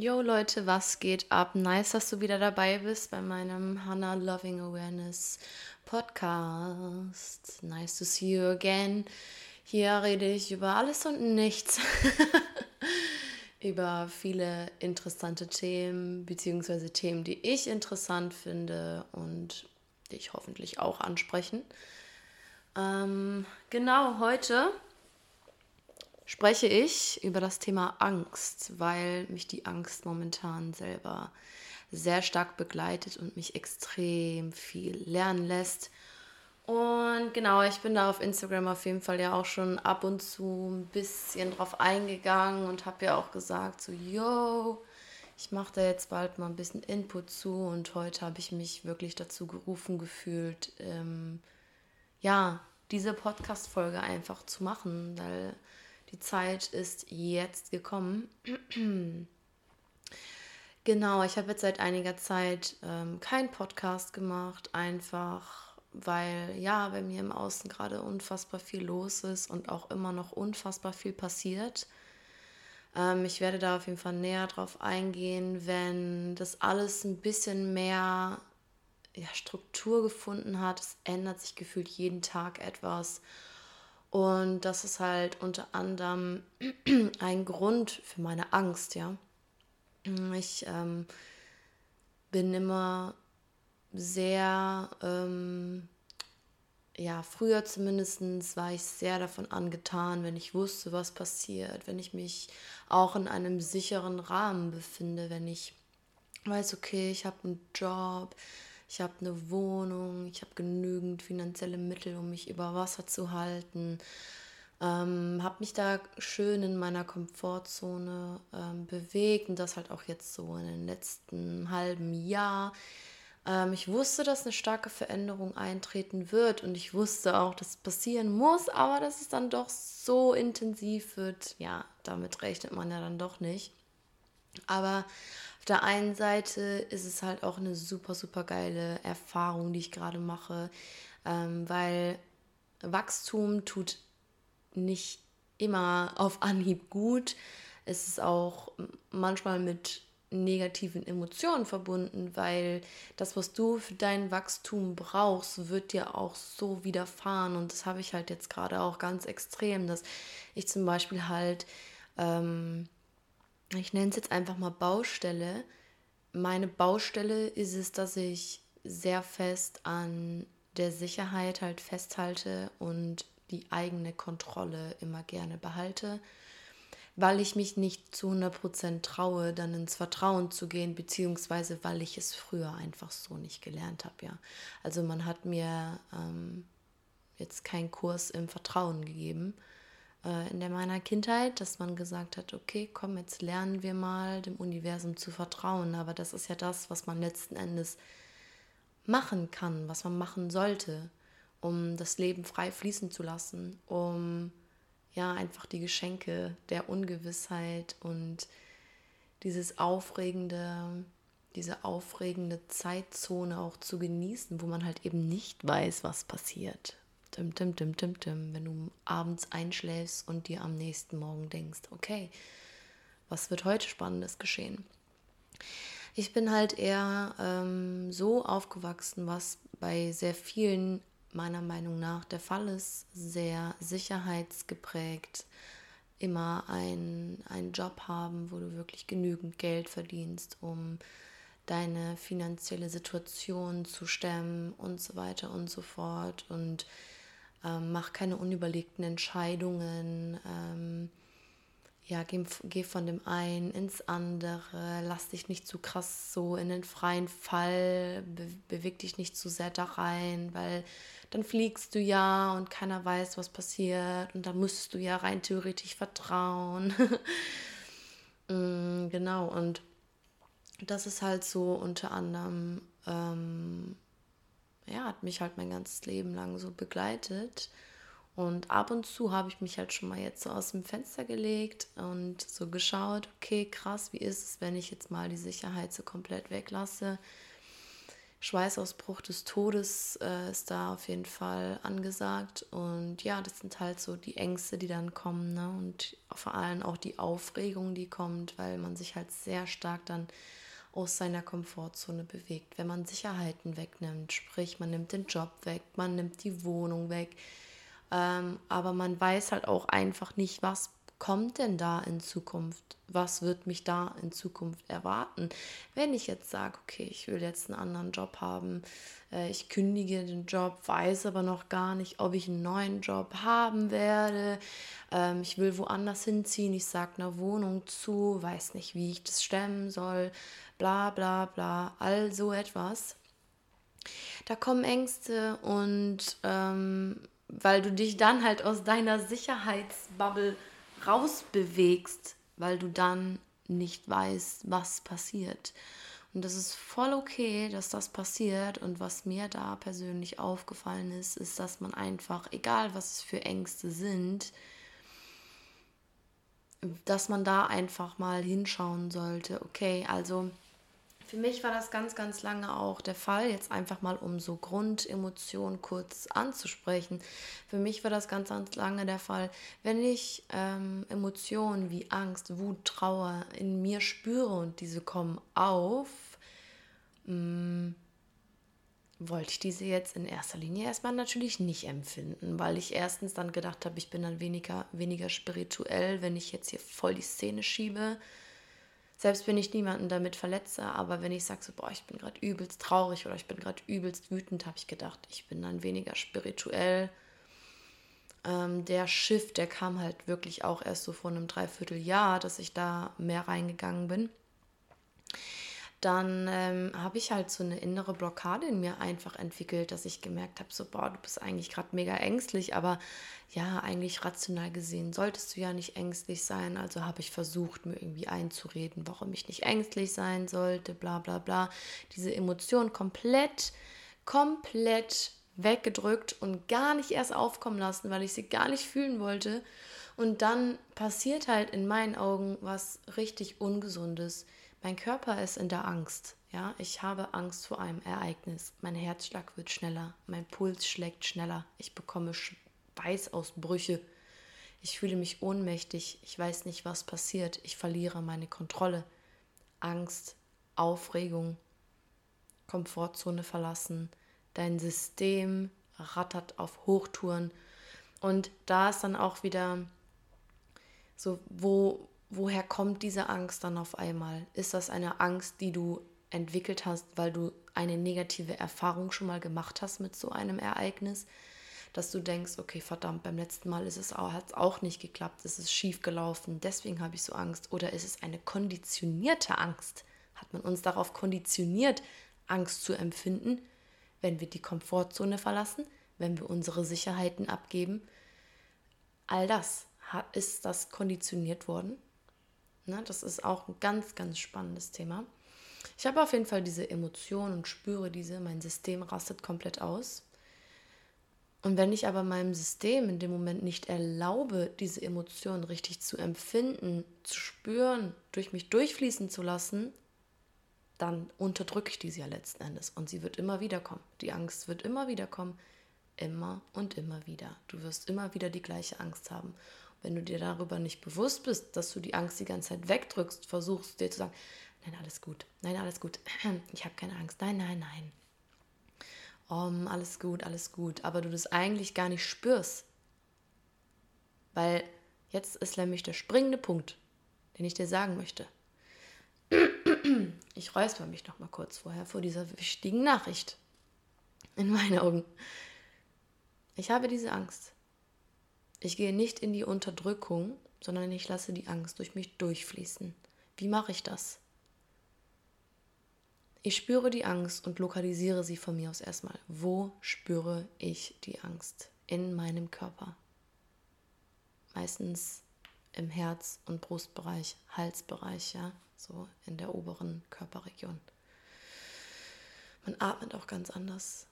Yo Leute, was geht ab? Nice, dass du wieder dabei bist bei meinem Hannah Loving Awareness Podcast. Nice to see you again. Hier rede ich über alles und nichts. über viele interessante Themen, beziehungsweise Themen, die ich interessant finde und dich hoffentlich auch ansprechen. Ähm, genau, heute spreche ich über das Thema Angst, weil mich die Angst momentan selber sehr stark begleitet und mich extrem viel lernen lässt. Und genau, ich bin da auf Instagram auf jeden Fall ja auch schon ab und zu ein bisschen drauf eingegangen und habe ja auch gesagt, so, yo, ich mache da jetzt bald mal ein bisschen Input zu und heute habe ich mich wirklich dazu gerufen gefühlt, ähm, ja, diese Podcast-Folge einfach zu machen, weil die Zeit ist jetzt gekommen. genau, ich habe jetzt seit einiger Zeit ähm, keinen Podcast gemacht, einfach weil ja, bei mir im Außen gerade unfassbar viel los ist und auch immer noch unfassbar viel passiert. Ähm, ich werde da auf jeden Fall näher drauf eingehen, wenn das alles ein bisschen mehr ja, Struktur gefunden hat. Es ändert sich gefühlt jeden Tag etwas. Und das ist halt unter anderem ein Grund für meine Angst, ja. Ich ähm, bin immer sehr, ähm, ja, früher zumindest war ich sehr davon angetan, wenn ich wusste, was passiert, wenn ich mich auch in einem sicheren Rahmen befinde, wenn ich weiß, okay, ich habe einen Job, ich habe eine Wohnung, ich habe genügend finanzielle Mittel, um mich über Wasser zu halten. Ähm, habe mich da schön in meiner Komfortzone ähm, bewegt und das halt auch jetzt so in den letzten halben Jahr. Ähm, ich wusste, dass eine starke Veränderung eintreten wird und ich wusste auch, dass es passieren muss, aber dass es dann doch so intensiv wird, ja, damit rechnet man ja dann doch nicht. Aber auf der einen Seite ist es halt auch eine super, super geile Erfahrung, die ich gerade mache, ähm, weil Wachstum tut nicht immer auf Anhieb gut. Es ist auch manchmal mit negativen Emotionen verbunden, weil das, was du für dein Wachstum brauchst, wird dir auch so widerfahren. Und das habe ich halt jetzt gerade auch ganz extrem, dass ich zum Beispiel halt ähm, ich nenne es jetzt einfach mal Baustelle. Meine Baustelle ist es, dass ich sehr fest an der Sicherheit halt festhalte und die eigene Kontrolle immer gerne behalte, weil ich mich nicht zu 100% traue, dann ins Vertrauen zu gehen, beziehungsweise weil ich es früher einfach so nicht gelernt habe, ja. Also man hat mir ähm, jetzt keinen Kurs im Vertrauen gegeben äh, in der meiner Kindheit, dass man gesagt hat, okay, komm, jetzt lernen wir mal dem Universum zu vertrauen. Aber das ist ja das, was man letzten Endes machen kann, was man machen sollte, um das Leben frei fließen zu lassen, um ja einfach die Geschenke der Ungewissheit und dieses aufregende, diese aufregende Zeitzone auch zu genießen, wo man halt eben nicht weiß, was passiert. Tim, tim, tim, tim, tim, wenn du abends einschläfst und dir am nächsten Morgen denkst, okay, was wird heute Spannendes geschehen? Ich bin halt eher ähm, so aufgewachsen, was bei sehr vielen meiner Meinung nach der Fall ist, sehr sicherheitsgeprägt, immer einen Job haben, wo du wirklich genügend Geld verdienst, um deine finanzielle Situation zu stemmen und so weiter und so fort. Und ähm, mach keine unüberlegten Entscheidungen, ähm, ja, geh, geh, von dem einen ins andere, lass dich nicht zu krass so in den freien Fall, be beweg dich nicht zu sehr da rein, weil dann fliegst du ja und keiner weiß, was passiert. Und dann musst du ja rein theoretisch vertrauen. mm, genau, und das ist halt so unter anderem ähm, ja, hat mich halt mein ganzes Leben lang so begleitet. Und ab und zu habe ich mich halt schon mal jetzt so aus dem Fenster gelegt und so geschaut, okay, krass, wie ist es, wenn ich jetzt mal die Sicherheit so komplett weglasse? Schweißausbruch des Todes äh, ist da auf jeden Fall angesagt. Und ja, das sind halt so die Ängste, die dann kommen. Ne? Und vor allem auch die Aufregung, die kommt, weil man sich halt sehr stark dann aus seiner Komfortzone bewegt. Wenn man Sicherheiten wegnimmt, sprich man nimmt den Job weg, man nimmt die Wohnung weg. Ähm, aber man weiß halt auch einfach nicht, was kommt denn da in Zukunft? Was wird mich da in Zukunft erwarten? Wenn ich jetzt sage, okay, ich will jetzt einen anderen Job haben, äh, ich kündige den Job, weiß aber noch gar nicht, ob ich einen neuen Job haben werde, ähm, ich will woanders hinziehen, ich sage einer Wohnung zu, weiß nicht, wie ich das stemmen soll, bla bla bla, all so etwas. Da kommen Ängste und ähm, weil du dich dann halt aus deiner Sicherheitsbubble rausbewegst, weil du dann nicht weißt, was passiert. Und das ist voll okay, dass das passiert. Und was mir da persönlich aufgefallen ist, ist, dass man einfach, egal was es für Ängste sind, dass man da einfach mal hinschauen sollte. Okay, also für mich war das ganz, ganz lange auch der Fall, jetzt einfach mal um so Grundemotionen kurz anzusprechen. Für mich war das ganz, ganz lange der Fall, wenn ich ähm, Emotionen wie Angst, Wut, Trauer in mir spüre und diese kommen auf, mh, mm, wollte ich diese jetzt in erster Linie erstmal natürlich nicht empfinden, weil ich erstens dann gedacht habe, ich bin dann weniger, weniger spirituell, wenn ich jetzt hier voll die Szene schiebe selbst wenn ich niemanden damit verletze, aber wenn ich sage so, boah, ich bin gerade übelst traurig oder ich bin gerade übelst wütend, habe ich gedacht, ich bin dann weniger spirituell. Ähm, der Shift, der kam halt wirklich auch erst so vor einem Dreivierteljahr, dass ich da mehr reingegangen bin dann ähm, habe ich halt so eine innere Blockade in mir einfach entwickelt, dass ich gemerkt habe, so, boah, du bist eigentlich gerade mega ängstlich, aber ja, eigentlich rational gesehen solltest du ja nicht ängstlich sein. Also habe ich versucht, mir irgendwie einzureden, warum ich nicht ängstlich sein sollte, bla bla bla. Diese Emotion komplett, komplett weggedrückt und gar nicht erst aufkommen lassen, weil ich sie gar nicht fühlen wollte. Und dann passiert halt in meinen Augen was richtig Ungesundes mein Körper ist in der Angst. Ja, ich habe Angst vor einem Ereignis. Mein Herzschlag wird schneller, mein Puls schlägt schneller, ich bekomme Schweißausbrüche. Ich fühle mich ohnmächtig, ich weiß nicht, was passiert, ich verliere meine Kontrolle. Angst, Aufregung, Komfortzone verlassen, dein System rattert auf Hochtouren. Und da ist dann auch wieder so, wo, woher kommt diese Angst dann auf einmal? Ist das eine Angst, die du entwickelt hast, weil du eine negative Erfahrung schon mal gemacht hast mit so einem Ereignis? Dass du denkst, okay, verdammt, beim letzten Mal ist es auch, hat es auch nicht geklappt, es ist schief gelaufen, deswegen habe ich so Angst. Oder ist es eine konditionierte Angst? Hat man uns darauf konditioniert, Angst zu empfinden, wenn wir die Komfortzone verlassen, wenn wir unsere Sicherheiten abgeben? All das ist das konditioniert worden Ne? Das ist auch ein ganz, ganz spannendes Thema. Ich habe auf jeden Fall diese Emotionen und spüre diese, mein System rastet komplett aus. Und wenn ich aber meinem System in dem Moment nicht erlaube, diese Emotionen richtig zu empfinden, zu spüren, durch mich durchfließen zu lassen, dann unterdrücke ich diese ja letzten Endes. Und sie wird immer wieder kommen. Die Angst wird immer wieder kommen. Immer und immer wieder. Du wirst immer wieder die gleiche Angst haben. Wenn du dir darüber nicht bewusst bist, dass du die Angst die ganze Zeit wegdrückst, versuchst dir zu sagen, nein, alles gut, nein, alles gut, ich habe keine Angst, nein, nein, nein. Um, alles gut, alles gut. Aber du das eigentlich gar nicht spürst. Weil jetzt ist nämlich der springende Punkt, den ich dir sagen möchte. Ich räusper mich noch mal kurz vorher vor dieser wichtigen Nachricht. In meinen Augen. Ich habe diese Angst. Ich gehe nicht in die Unterdrückung, sondern ich lasse die Angst durch mich durchfließen. Wie mache ich das? Ich spüre die Angst und lokalisiere sie von mir aus erstmal. Wo spüre ich die Angst? In meinem Körper. Meistens im Herz- und Brustbereich, Halsbereich, ja, so in der oberen Körperregion. Man atmet auch ganz anders.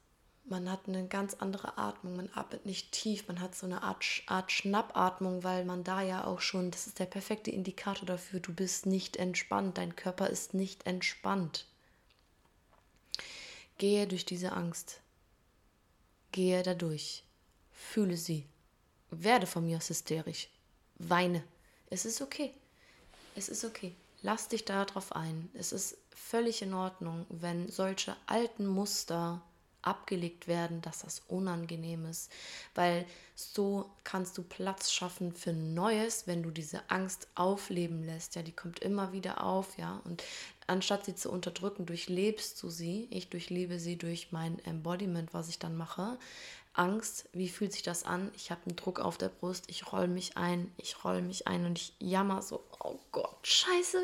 Man hat eine ganz andere Atmung, man atmet nicht tief, man hat so eine Art, Art Schnappatmung, weil man da ja auch schon, das ist der perfekte Indikator dafür, du bist nicht entspannt, dein Körper ist nicht entspannt. Gehe durch diese Angst. Gehe dadurch. Fühle sie. Werde von mir aus hysterisch. Weine. Es ist okay. Es ist okay. Lass dich darauf ein. Es ist völlig in Ordnung, wenn solche alten Muster abgelegt werden, dass das unangenehm ist, weil so kannst du Platz schaffen für Neues, wenn du diese Angst aufleben lässt. Ja, die kommt immer wieder auf, ja, und anstatt sie zu unterdrücken, durchlebst du sie. Ich durchlebe sie durch mein Embodiment, was ich dann mache. Angst, wie fühlt sich das an? Ich habe einen Druck auf der Brust, ich roll mich ein, ich roll mich ein und ich jammer so, oh Gott, scheiße,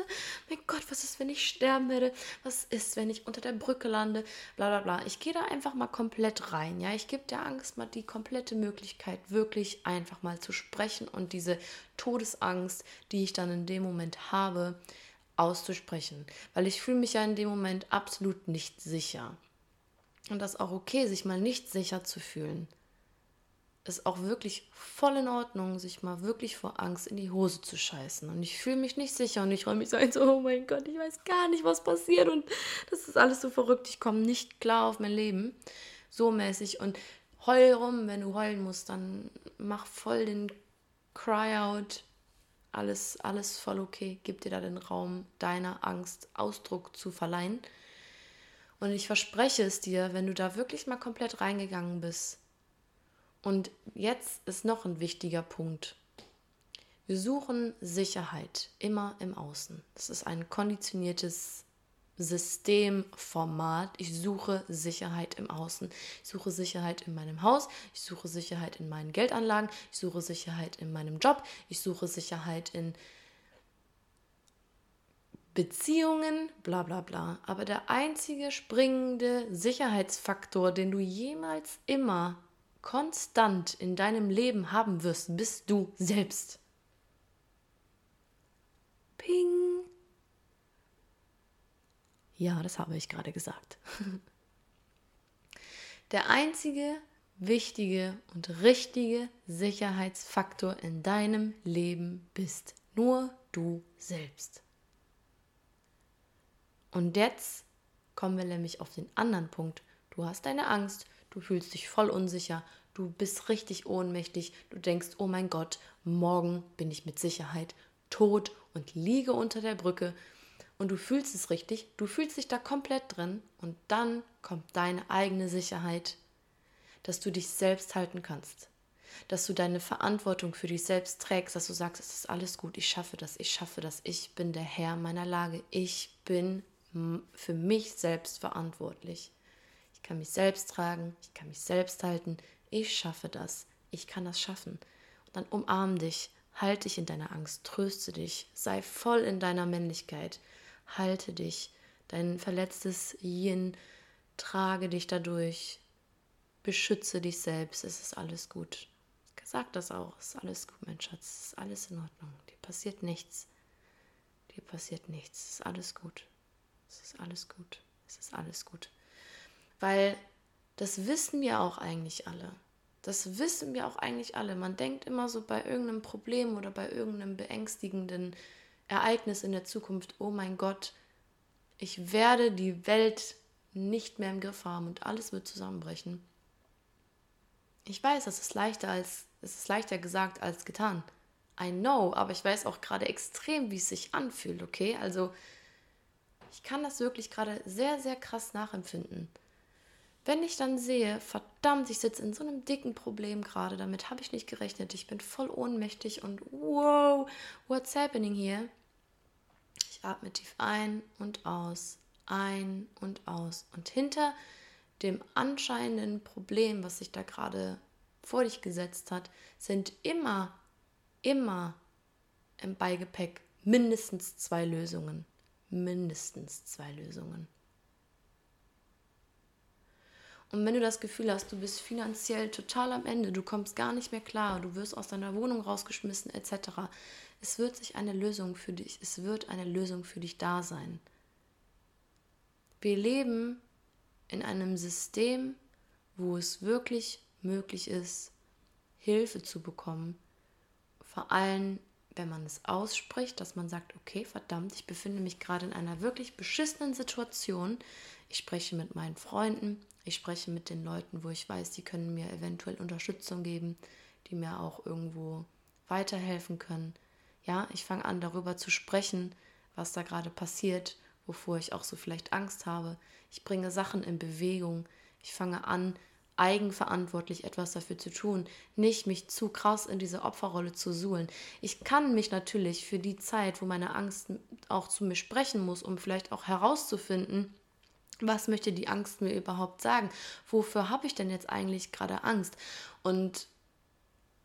mein Gott, was ist, wenn ich sterben werde? Was ist, wenn ich unter der Brücke lande? Bla bla bla. Ich gehe da einfach mal komplett rein, ja. Ich gebe der Angst mal die komplette Möglichkeit, wirklich einfach mal zu sprechen und diese Todesangst, die ich dann in dem Moment habe, auszusprechen. Weil ich fühle mich ja in dem Moment absolut nicht sicher. Und das ist auch okay, sich mal nicht sicher zu fühlen. Ist auch wirklich voll in Ordnung, sich mal wirklich vor Angst in die Hose zu scheißen. Und ich fühle mich nicht sicher und ich räume mich so ein, so, oh mein Gott, ich weiß gar nicht, was passiert und das ist alles so verrückt, ich komme nicht klar auf mein Leben. So mäßig. Und heul rum, wenn du heulen musst, dann mach voll den Cry-out. Alles, alles voll okay. Gib dir da den Raum, deiner Angst Ausdruck zu verleihen. Und ich verspreche es dir, wenn du da wirklich mal komplett reingegangen bist. Und jetzt ist noch ein wichtiger Punkt. Wir suchen Sicherheit immer im Außen. Das ist ein konditioniertes Systemformat. Ich suche Sicherheit im Außen. Ich suche Sicherheit in meinem Haus. Ich suche Sicherheit in meinen Geldanlagen. Ich suche Sicherheit in meinem Job. Ich suche Sicherheit in Beziehungen, bla bla bla. Aber der einzige springende Sicherheitsfaktor, den du jemals immer konstant in deinem Leben haben wirst, bist du selbst. Ping. Ja, das habe ich gerade gesagt. Der einzige wichtige und richtige Sicherheitsfaktor in deinem Leben bist nur du selbst. Und jetzt kommen wir nämlich auf den anderen Punkt. Du hast deine Angst, du fühlst dich voll unsicher, du bist richtig ohnmächtig, du denkst, oh mein Gott, morgen bin ich mit Sicherheit tot und liege unter der Brücke. Und du fühlst es richtig, du fühlst dich da komplett drin und dann kommt deine eigene Sicherheit, dass du dich selbst halten kannst, dass du deine Verantwortung für dich selbst trägst, dass du sagst, es ist alles gut, ich schaffe das, ich schaffe das, ich bin der Herr meiner Lage, ich bin für mich selbst verantwortlich. Ich kann mich selbst tragen, ich kann mich selbst halten, ich schaffe das, ich kann das schaffen. Und dann umarm dich, halte dich in deiner Angst, tröste dich, sei voll in deiner Männlichkeit, halte dich, dein verletztes Yin, trage dich dadurch, beschütze dich selbst, es ist alles gut. Sag das auch, es ist alles gut, mein Schatz, es ist alles in Ordnung, dir passiert nichts, dir passiert nichts, es ist alles gut. Es ist alles gut. Es ist alles gut. Weil das wissen wir auch eigentlich alle. Das wissen wir auch eigentlich alle. Man denkt immer so bei irgendeinem Problem oder bei irgendeinem beängstigenden Ereignis in der Zukunft, oh mein Gott, ich werde die Welt nicht mehr im Griff haben und alles wird zusammenbrechen. Ich weiß, das ist leichter als es ist leichter gesagt als getan. I know, aber ich weiß auch gerade extrem, wie es sich anfühlt, okay? Also ich kann das wirklich gerade sehr, sehr krass nachempfinden. Wenn ich dann sehe, verdammt, ich sitze in so einem dicken Problem gerade, damit habe ich nicht gerechnet, ich bin voll ohnmächtig und wow, what's happening here? Ich atme tief ein und aus, ein und aus. Und hinter dem anscheinenden Problem, was sich da gerade vor dich gesetzt hat, sind immer, immer im Beigepäck mindestens zwei Lösungen mindestens zwei Lösungen. Und wenn du das Gefühl hast, du bist finanziell total am Ende, du kommst gar nicht mehr klar, du wirst aus deiner Wohnung rausgeschmissen etc., es wird sich eine Lösung für dich, es wird eine Lösung für dich da sein. Wir leben in einem System, wo es wirklich möglich ist, Hilfe zu bekommen, vor allem wenn man es ausspricht, dass man sagt, okay, verdammt, ich befinde mich gerade in einer wirklich beschissenen Situation. Ich spreche mit meinen Freunden, ich spreche mit den Leuten, wo ich weiß, die können mir eventuell Unterstützung geben, die mir auch irgendwo weiterhelfen können. Ja, ich fange an darüber zu sprechen, was da gerade passiert, wovor ich auch so vielleicht Angst habe. Ich bringe Sachen in Bewegung. Ich fange an, eigenverantwortlich etwas dafür zu tun, nicht mich zu krass in diese Opferrolle zu suhlen. Ich kann mich natürlich für die Zeit, wo meine Angst auch zu mir sprechen muss, um vielleicht auch herauszufinden, was möchte die Angst mir überhaupt sagen? Wofür habe ich denn jetzt eigentlich gerade Angst? Und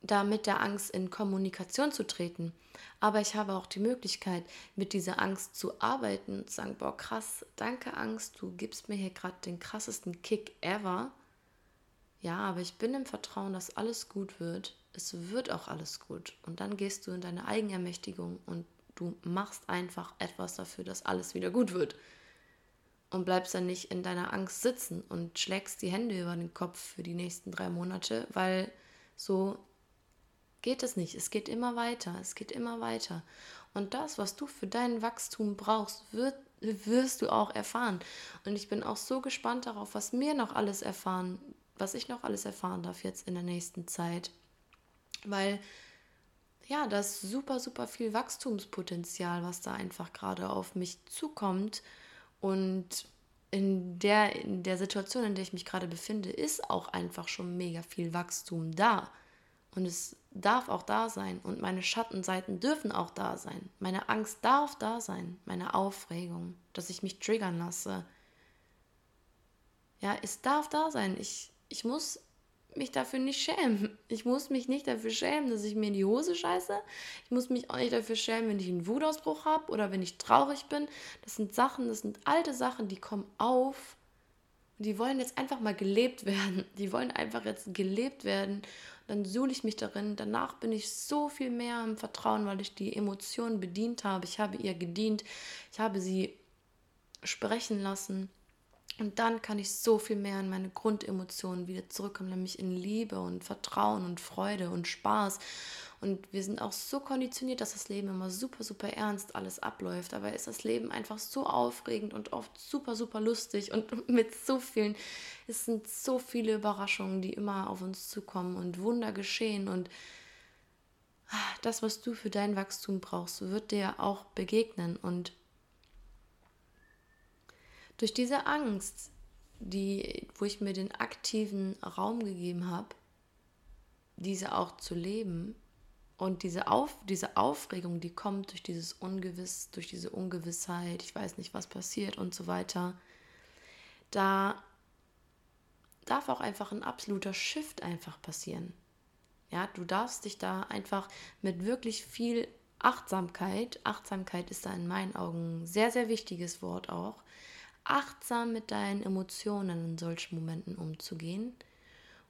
da mit der Angst in Kommunikation zu treten. Aber ich habe auch die Möglichkeit, mit dieser Angst zu arbeiten und zu sagen, boah, krass, danke Angst, du gibst mir hier gerade den krassesten Kick ever. Ja, aber ich bin im Vertrauen, dass alles gut wird. Es wird auch alles gut. Und dann gehst du in deine Eigenermächtigung und du machst einfach etwas dafür, dass alles wieder gut wird. Und bleibst dann nicht in deiner Angst sitzen und schlägst die Hände über den Kopf für die nächsten drei Monate, weil so geht es nicht. Es geht immer weiter. Es geht immer weiter. Und das, was du für dein Wachstum brauchst, wird, wirst du auch erfahren. Und ich bin auch so gespannt darauf, was mir noch alles erfahren was ich noch alles erfahren darf jetzt in der nächsten Zeit. Weil ja, das super, super viel Wachstumspotenzial, was da einfach gerade auf mich zukommt. Und in der, in der Situation, in der ich mich gerade befinde, ist auch einfach schon mega viel Wachstum da. Und es darf auch da sein. Und meine Schattenseiten dürfen auch da sein. Meine Angst darf da sein. Meine Aufregung, dass ich mich triggern lasse. Ja, es darf da sein. Ich ich muss mich dafür nicht schämen. Ich muss mich nicht dafür schämen, dass ich mir in die Hose scheiße. Ich muss mich auch nicht dafür schämen, wenn ich einen Wutausbruch habe oder wenn ich traurig bin. Das sind Sachen, das sind alte Sachen, die kommen auf. Die wollen jetzt einfach mal gelebt werden. Die wollen einfach jetzt gelebt werden. Dann suhle ich mich darin. Danach bin ich so viel mehr im Vertrauen, weil ich die Emotionen bedient habe. Ich habe ihr gedient. Ich habe sie sprechen lassen. Und dann kann ich so viel mehr in meine Grundemotionen wieder zurückkommen, nämlich in Liebe und Vertrauen und Freude und Spaß. Und wir sind auch so konditioniert, dass das Leben immer super, super ernst alles abläuft. Aber ist das Leben einfach so aufregend und oft super, super lustig und mit so vielen, es sind so viele Überraschungen, die immer auf uns zukommen und Wunder geschehen. Und das, was du für dein Wachstum brauchst, wird dir auch begegnen. Und durch diese Angst, die, wo ich mir den aktiven Raum gegeben habe, diese auch zu leben und diese, Auf, diese Aufregung, die kommt durch dieses Ungewiss, durch diese Ungewissheit, ich weiß nicht, was passiert und so weiter, da darf auch einfach ein absoluter Shift einfach passieren. Ja, du darfst dich da einfach mit wirklich viel Achtsamkeit, Achtsamkeit ist da in meinen Augen ein sehr, sehr wichtiges Wort auch, achtsam mit deinen Emotionen in solchen Momenten umzugehen.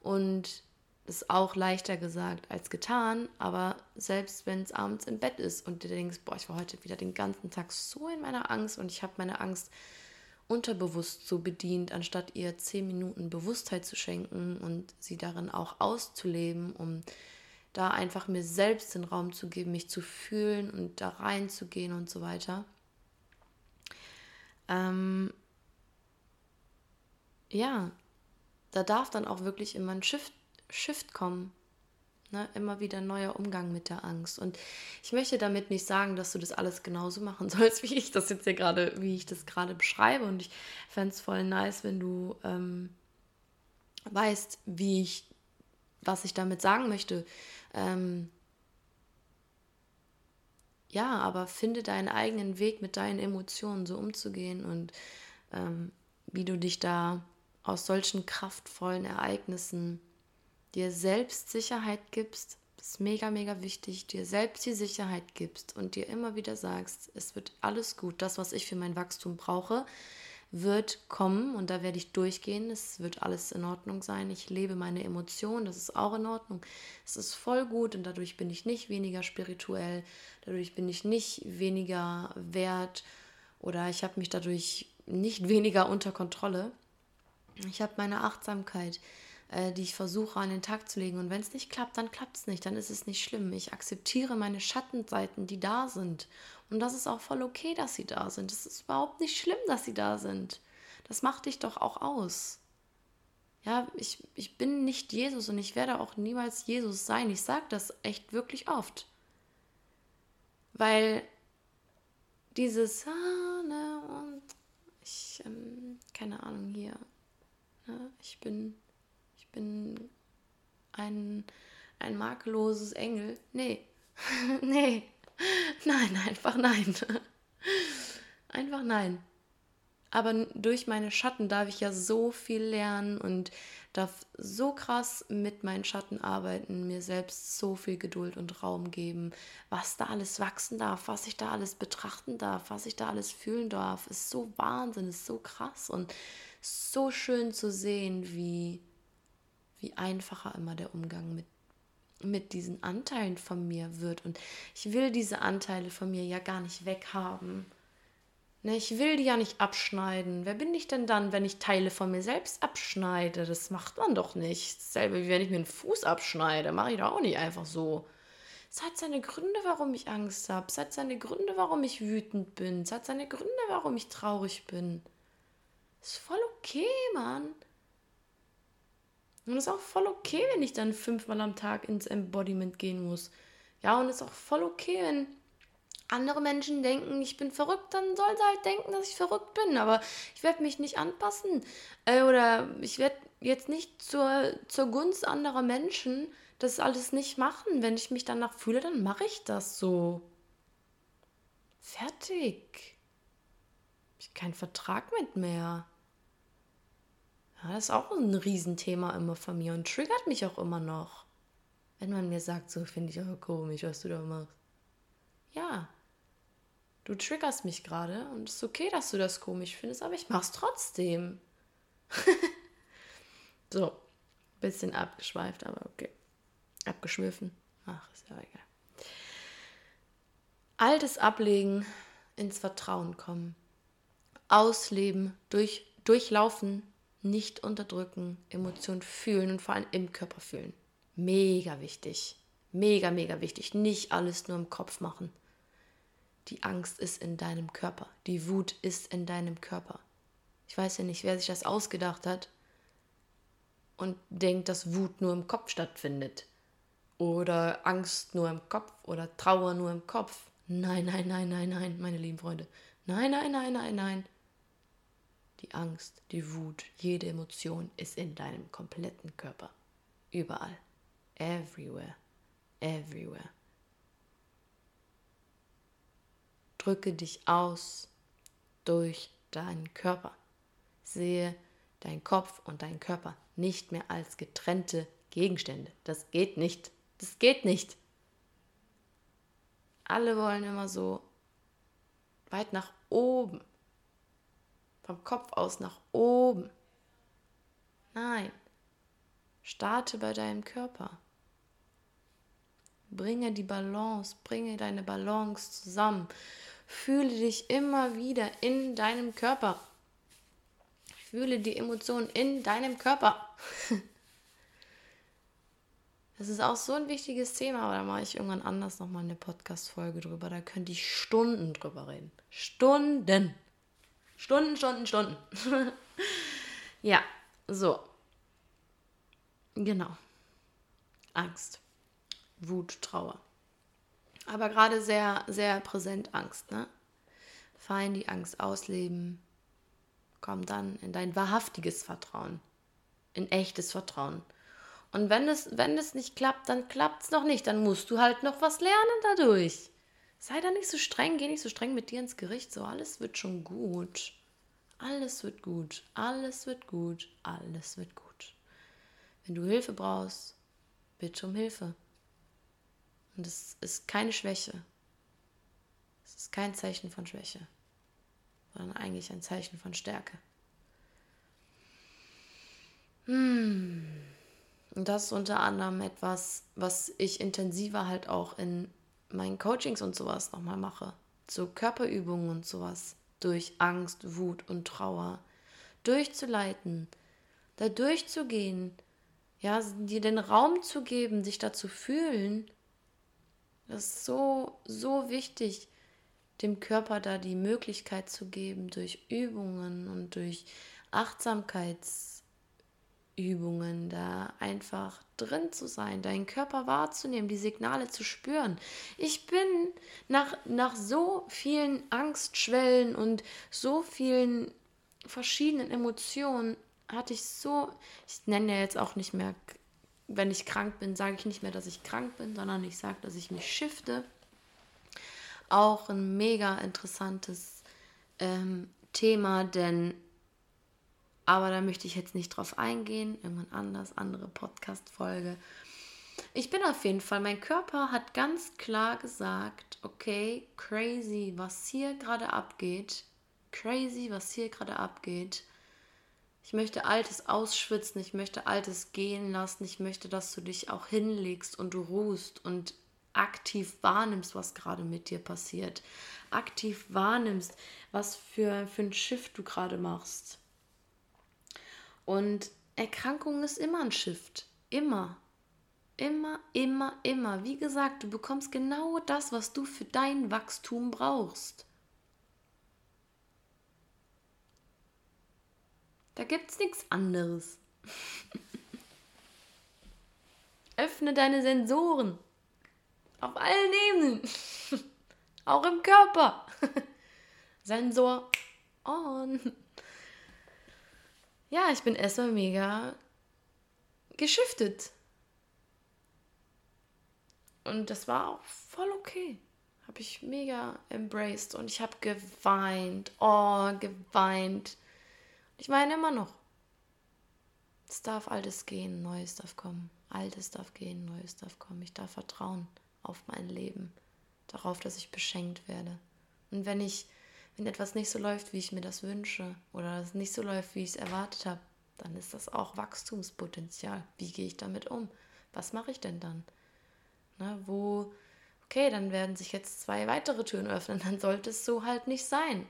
Und das ist auch leichter gesagt als getan, aber selbst wenn es abends im Bett ist und du denkst, boah, ich war heute wieder den ganzen Tag so in meiner Angst und ich habe meine Angst unterbewusst so bedient, anstatt ihr zehn Minuten Bewusstheit zu schenken und sie darin auch auszuleben, um da einfach mir selbst den Raum zu geben, mich zu fühlen und da reinzugehen und so weiter. Ähm, ja, da darf dann auch wirklich immer ein Shift, Shift kommen. Ne? Immer wieder neuer Umgang mit der Angst. Und ich möchte damit nicht sagen, dass du das alles genauso machen sollst, wie ich das jetzt hier gerade, wie ich das gerade beschreibe. Und ich fände es voll nice, wenn du ähm, weißt, wie ich, was ich damit sagen möchte. Ähm, ja, aber finde deinen eigenen Weg mit deinen Emotionen so umzugehen und ähm, wie du dich da aus solchen kraftvollen Ereignissen dir selbst Sicherheit gibst, das ist mega, mega wichtig, dir selbst die Sicherheit gibst und dir immer wieder sagst, es wird alles gut, das, was ich für mein Wachstum brauche, wird kommen und da werde ich durchgehen. Es wird alles in Ordnung sein. Ich lebe meine Emotionen, das ist auch in Ordnung. Es ist voll gut und dadurch bin ich nicht weniger spirituell, dadurch bin ich nicht weniger wert oder ich habe mich dadurch nicht weniger unter Kontrolle. Ich habe meine Achtsamkeit, äh, die ich versuche an den Tag zu legen. Und wenn es nicht klappt, dann klappt es nicht. Dann ist es nicht schlimm. Ich akzeptiere meine Schattenseiten, die da sind. Und das ist auch voll okay, dass sie da sind. Es ist überhaupt nicht schlimm, dass sie da sind. Das macht dich doch auch aus. Ja, ich, ich bin nicht Jesus und ich werde auch niemals Jesus sein. Ich sage das echt wirklich oft. Weil dieses, ah, ne, und ich, ähm, keine Ahnung, hier, ne, ich bin, ich bin ein, ein makelloses Engel. Nee, nee, nein, einfach nein. einfach nein. Aber durch meine Schatten darf ich ja so viel lernen und darf so krass mit meinen Schatten arbeiten, mir selbst so viel Geduld und Raum geben, was da alles wachsen darf, was ich da alles betrachten darf, was ich da alles fühlen darf, ist so Wahnsinn, ist so krass und so schön zu sehen, wie, wie einfacher immer der Umgang mit, mit diesen Anteilen von mir wird. Und ich will diese Anteile von mir ja gar nicht weghaben. Ne, ich will die ja nicht abschneiden. Wer bin ich denn dann, wenn ich Teile von mir selbst abschneide? Das macht man doch nicht. Dasselbe wie wenn ich mir einen Fuß abschneide. Mache ich doch auch nicht einfach so. Es hat seine Gründe, warum ich Angst habe. Es hat seine Gründe, warum ich wütend bin. Es hat seine Gründe, warum ich traurig bin. Ist voll okay, Mann. Und ist auch voll okay, wenn ich dann fünfmal am Tag ins Embodiment gehen muss. Ja, und ist auch voll okay, wenn andere Menschen denken, ich bin verrückt, dann soll sie halt denken, dass ich verrückt bin. Aber ich werde mich nicht anpassen. Äh, oder ich werde jetzt nicht zur, zur Gunst anderer Menschen das alles nicht machen. Wenn ich mich danach fühle, dann mache ich das so. Fertig. Ich keinen Vertrag mit mehr. Ja, das ist auch ein Riesenthema immer von mir und triggert mich auch immer noch. Wenn man mir sagt, so finde ich aber komisch, was du da machst. Ja, du triggerst mich gerade und es ist okay, dass du das komisch findest, aber ich mach's trotzdem. so, bisschen abgeschweift, aber okay. Abgeschwiffen. Ach, ist ja egal. Altes ablegen, ins Vertrauen kommen. Ausleben, durch, durchlaufen, nicht unterdrücken, Emotionen fühlen und vor allem im Körper fühlen. Mega wichtig. Mega, mega wichtig. Nicht alles nur im Kopf machen. Die Angst ist in deinem Körper. Die Wut ist in deinem Körper. Ich weiß ja nicht, wer sich das ausgedacht hat und denkt, dass Wut nur im Kopf stattfindet. Oder Angst nur im Kopf oder Trauer nur im Kopf. Nein, nein, nein, nein, nein, meine lieben Freunde. Nein, nein, nein, nein, nein. Die Angst, die Wut, jede Emotion ist in deinem kompletten Körper. Überall. Everywhere. Everywhere. Drücke dich aus durch deinen Körper. Sehe dein Kopf und dein Körper nicht mehr als getrennte Gegenstände. Das geht nicht. Das geht nicht. Alle wollen immer so weit nach oben. Vom Kopf aus nach oben. Nein. Starte bei deinem Körper. Bringe die Balance, bringe deine Balance zusammen. Fühle dich immer wieder in deinem Körper. Fühle die Emotionen in deinem Körper. Das ist auch so ein wichtiges Thema, aber da mache ich irgendwann anders nochmal eine Podcast-Folge drüber. Da könnte ich Stunden drüber reden. Stunden. Stunden, Stunden, Stunden. ja, so. Genau. Angst, Wut, Trauer aber gerade sehr, sehr präsent Angst, ne? Fein die Angst ausleben, komm dann in dein wahrhaftiges Vertrauen, in echtes Vertrauen. Und wenn es, wenn es nicht klappt, dann klappt es noch nicht. Dann musst du halt noch was lernen dadurch. Sei da nicht so streng, geh nicht so streng mit dir ins Gericht. So, alles wird schon gut. Alles wird gut. Alles wird gut. Alles wird gut. Wenn du Hilfe brauchst, bitte um Hilfe. Und es ist keine Schwäche. Es ist kein Zeichen von Schwäche, sondern eigentlich ein Zeichen von Stärke. Hm. Und das ist unter anderem etwas, was ich intensiver halt auch in meinen Coachings und sowas nochmal mache. So Körperübungen und sowas. Durch Angst, Wut und Trauer. Durchzuleiten. Da durchzugehen. Ja, dir den Raum zu geben, sich da zu fühlen das ist so, so wichtig, dem Körper da die Möglichkeit zu geben, durch Übungen und durch Achtsamkeitsübungen, da einfach drin zu sein, deinen Körper wahrzunehmen, die Signale zu spüren. Ich bin nach, nach so vielen Angstschwellen und so vielen verschiedenen Emotionen hatte ich so, ich nenne ja jetzt auch nicht mehr, wenn ich krank bin, sage ich nicht mehr, dass ich krank bin, sondern ich sage, dass ich mich shifte. Auch ein mega interessantes ähm, Thema, denn aber da möchte ich jetzt nicht drauf eingehen, irgendwann anders, andere Podcast-Folge. Ich bin auf jeden Fall, mein Körper hat ganz klar gesagt, okay, crazy, was hier gerade abgeht, crazy, was hier gerade abgeht. Ich möchte Altes ausschwitzen, ich möchte Altes gehen lassen, ich möchte, dass du dich auch hinlegst und du ruhst und aktiv wahrnimmst, was gerade mit dir passiert. Aktiv wahrnimmst, was für, für ein Shift du gerade machst. Und Erkrankung ist immer ein Shift. Immer. Immer, immer, immer. Wie gesagt, du bekommst genau das, was du für dein Wachstum brauchst. Da gibt es nichts anderes. Öffne deine Sensoren. Auf allen Ebenen. Auch im Körper. Sensor on. Ja, ich bin erstmal mega geschiftet. Und das war auch voll okay. Habe ich mega embraced und ich habe geweint. Oh, geweint. Ich meine immer noch. Es darf Altes gehen, Neues darf kommen. Altes darf gehen, Neues darf kommen. Ich darf vertrauen auf mein Leben, darauf, dass ich beschenkt werde. Und wenn ich, wenn etwas nicht so läuft, wie ich mir das wünsche, oder es nicht so läuft, wie ich es erwartet habe, dann ist das auch Wachstumspotenzial. Wie gehe ich damit um? Was mache ich denn dann? Na, wo, okay, dann werden sich jetzt zwei weitere Türen öffnen, dann sollte es so halt nicht sein.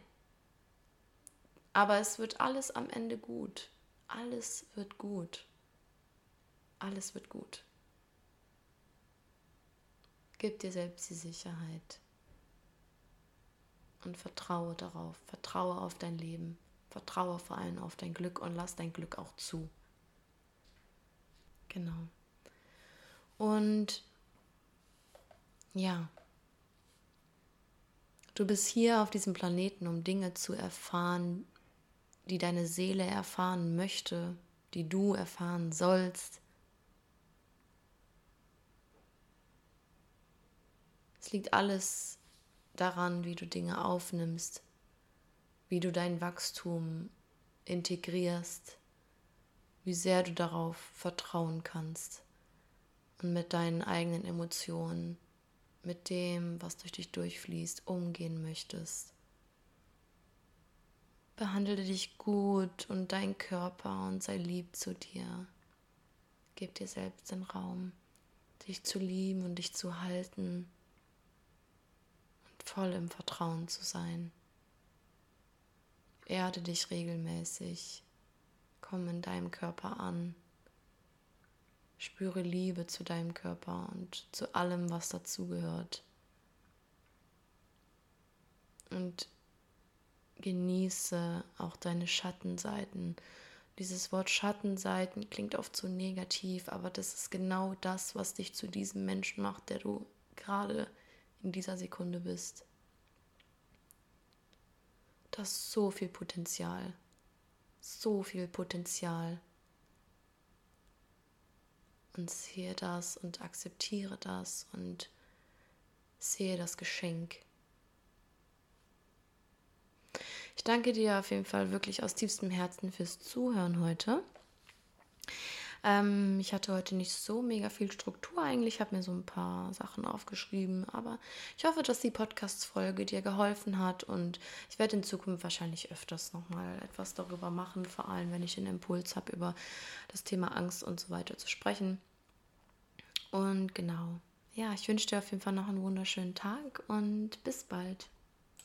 Aber es wird alles am Ende gut. Alles wird gut. Alles wird gut. Gib dir selbst die Sicherheit. Und vertraue darauf. Vertraue auf dein Leben. Vertraue vor allem auf dein Glück und lass dein Glück auch zu. Genau. Und ja, du bist hier auf diesem Planeten, um Dinge zu erfahren, die deine Seele erfahren möchte, die du erfahren sollst. Es liegt alles daran, wie du Dinge aufnimmst, wie du dein Wachstum integrierst, wie sehr du darauf vertrauen kannst und mit deinen eigenen Emotionen, mit dem, was durch dich durchfließt, umgehen möchtest. Behandle dich gut und dein Körper und sei lieb zu dir. Gib dir selbst den Raum, dich zu lieben und dich zu halten voll im Vertrauen zu sein. Erde dich regelmäßig, komm in deinem Körper an, spüre Liebe zu deinem Körper und zu allem, was dazugehört. Und genieße auch deine Schattenseiten. Dieses Wort Schattenseiten klingt oft so negativ, aber das ist genau das, was dich zu diesem Menschen macht, der du gerade in dieser Sekunde bist. Du hast so viel Potenzial. So viel Potenzial. Und sehe das und akzeptiere das und sehe das Geschenk. Ich danke dir auf jeden Fall wirklich aus tiefstem Herzen fürs Zuhören heute. Ähm, ich hatte heute nicht so mega viel Struktur eigentlich, habe mir so ein paar Sachen aufgeschrieben, aber ich hoffe, dass die Podcast-Folge dir geholfen hat und ich werde in Zukunft wahrscheinlich öfters nochmal etwas darüber machen, vor allem wenn ich den Impuls habe, über das Thema Angst und so weiter zu sprechen. Und genau, ja, ich wünsche dir auf jeden Fall noch einen wunderschönen Tag und bis bald.